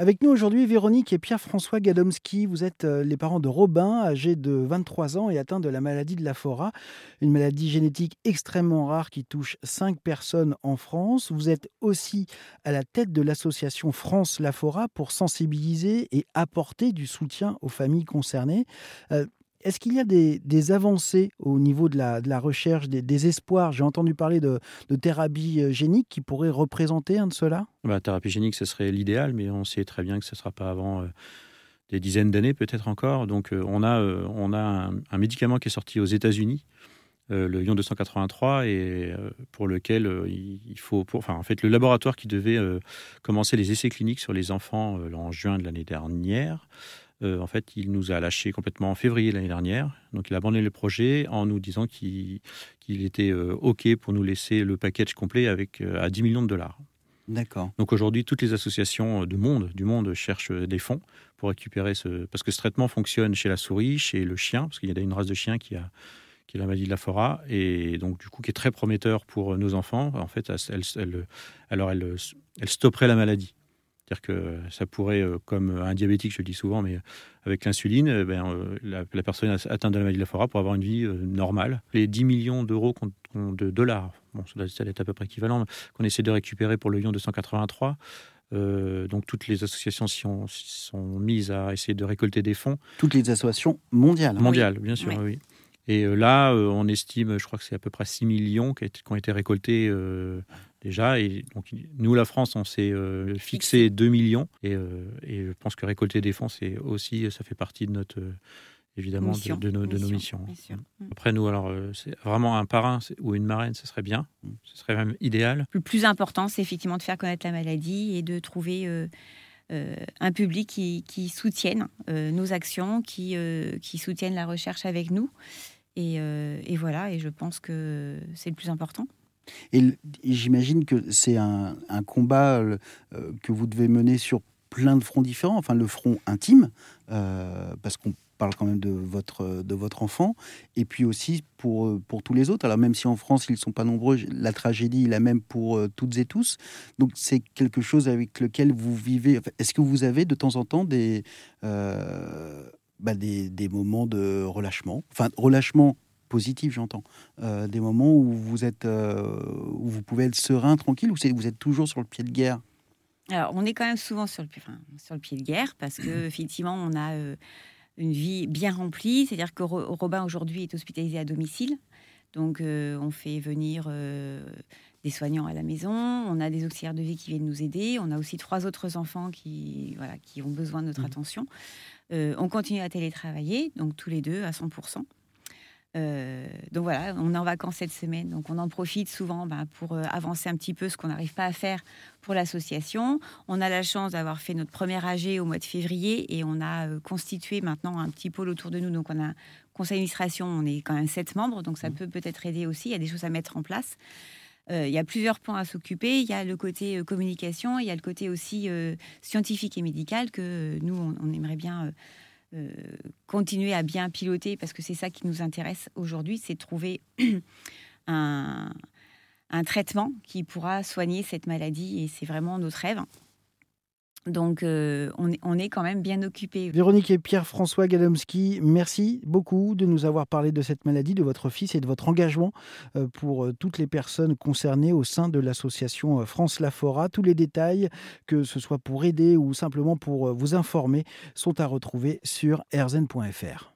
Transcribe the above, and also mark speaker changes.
Speaker 1: Avec nous aujourd'hui, Véronique et Pierre-François Gadomski. Vous êtes euh, les parents de Robin, âgé de 23 ans et atteint de la maladie de la Fora, une maladie génétique extrêmement rare qui touche 5 personnes en France. Vous êtes aussi à la tête de l'association France Lafora pour sensibiliser et apporter du soutien aux familles concernées. Euh, est-ce qu'il y a des, avancées au niveau de la, recherche, des, espoirs? J'ai entendu parler de, thérapie euh, génique qui pourrait représenter un de ceux-là
Speaker 2: bah, Thérapie génique, ce serait l'idéal, mais on sait très bien que ce ne sera pas avant euh, des dizaines d'années, peut-être encore. Donc euh, on a, un, médicament qui est sorti aux États-Unis, le Ion 283, et pour lequel il faut... Enfin, en fait, le laboratoire qui devait commencer les essais cliniques sur les enfants en juin de l'année dernière en fait, il nous a lâché complètement en février l'année dernière. Donc, il a abandonné le projet en nous disant qu'il était euh, OK pour nous laisser le package complet avec, euh, à 10 millions de dollars.
Speaker 1: D'accord.
Speaker 2: Donc, aujourd'hui, toutes les associations de monde, du monde cherchent des fonds pour récupérer ce. Parce que ce traitement fonctionne chez la souris, chez le chien, parce qu'il y a une race de chien qui a qui est la maladie de la fora, et donc du coup qui est très prometteur pour nos enfants. En fait, elle, alors elle, elle stopperait la maladie. C'est-à-dire que ça pourrait, euh, comme un diabétique, je le dis souvent, mais avec l'insuline, eh ben, euh, la, personne atteinte de la maladie de la Fora pour avoir une vie euh, normale. Les 10 millions d'euros, de dollars, bon, ça doit être à peu près équivalent, qu'on essaie de récupérer pour le Lyon 283, donc toutes les associations sont, sont, mises à essayer de récolter des fonds.
Speaker 1: Toutes les associations mondiales.
Speaker 2: Hein. Mondiales, bien sûr, oui. Et là, on estime, je crois que c'est à peu près 6 millions qui, ont été récoltés déjà. Et donc, nous, la France, on s'est euh, fixé 2 millions. Et, euh, et, je pense que récolter des fonds, c'est aussi, ça fait partie de notre, euh, évidemment, de, nos, de, nos, missions. Mm. Mm. Après, nous, alors, c'est vraiment un parrain ou une marraine, ce serait bien. Mm. Ce serait même idéal.
Speaker 3: Le plus important, c'est effectivement de faire connaître la maladie et de trouver. un public qui, qui soutienne nos actions, qui, qui soutienne la recherche avec nous. Et, et voilà, et je pense que c'est le plus important.
Speaker 1: Et, j'imagine que c'est un, combat euh, que vous devez mener sur plein de fronts différents, enfin le front intime, euh, parce qu'on parle quand même de votre, de votre enfant, et puis aussi pour, pour tous les autres. Alors même si en France ils ne sont pas nombreux, la tragédie est la même pour euh, toutes et tous. Donc c'est quelque chose avec lequel vous vivez. Est-ce que vous avez de temps en temps des, bah, des, des, moments de relâchement? Enfin relâchement positif, j'entends. Euh, des moments où vous êtes, euh, où vous pouvez être serein, tranquille, ou vous êtes toujours sur le pied de guerre?
Speaker 3: Alors, on est quand même souvent sur le, sur le pied de guerre parce que effectivement, on a euh, une vie bien remplie. C'est-à-dire que Robin aujourd'hui est hospitalisé à domicile, donc on fait venir des soignants à la maison, on a des auxiliaires de vie qui viennent nous aider, on a aussi trois autres enfants qui, voilà, qui ont besoin de notre mmh. attention. on continue à télétravailler, donc tous les deux à 100%. Euh, donc voilà, on est en vacances cette semaine, donc on en profite souvent bah, pour euh, avancer un petit peu ce qu'on n'arrive pas à faire pour l'association. On a la chance d'avoir fait notre premier AG au mois de février et on a euh, constitué maintenant un petit pôle autour de nous. Donc on a un conseil d'administration, on est quand même sept membres, donc ça mmh. peut peut-être aider aussi. Il y a des choses à mettre en place. il y a plusieurs points à s'occuper. Il y a le côté communication, il y a le côté aussi scientifique et médical que nous, on aimerait bien euh, continuer à bien piloter, parce que c'est ça qui nous intéresse aujourd'hui, c'est trouver un traitement qui pourra soigner cette maladie, et c'est vraiment notre rêve. Donc, euh, on, est, quand même bien occupé.
Speaker 1: Véronique et Pierre-François Gadomski, merci beaucoup de nous avoir parlé de cette maladie, de votre fils et de votre engagement euh, pour euh, toutes les personnes concernées au sein de l'association France Lafora. Tous les détails, que ce soit pour aider ou simplement pour vous informer, sont à retrouver sur erzen.fr.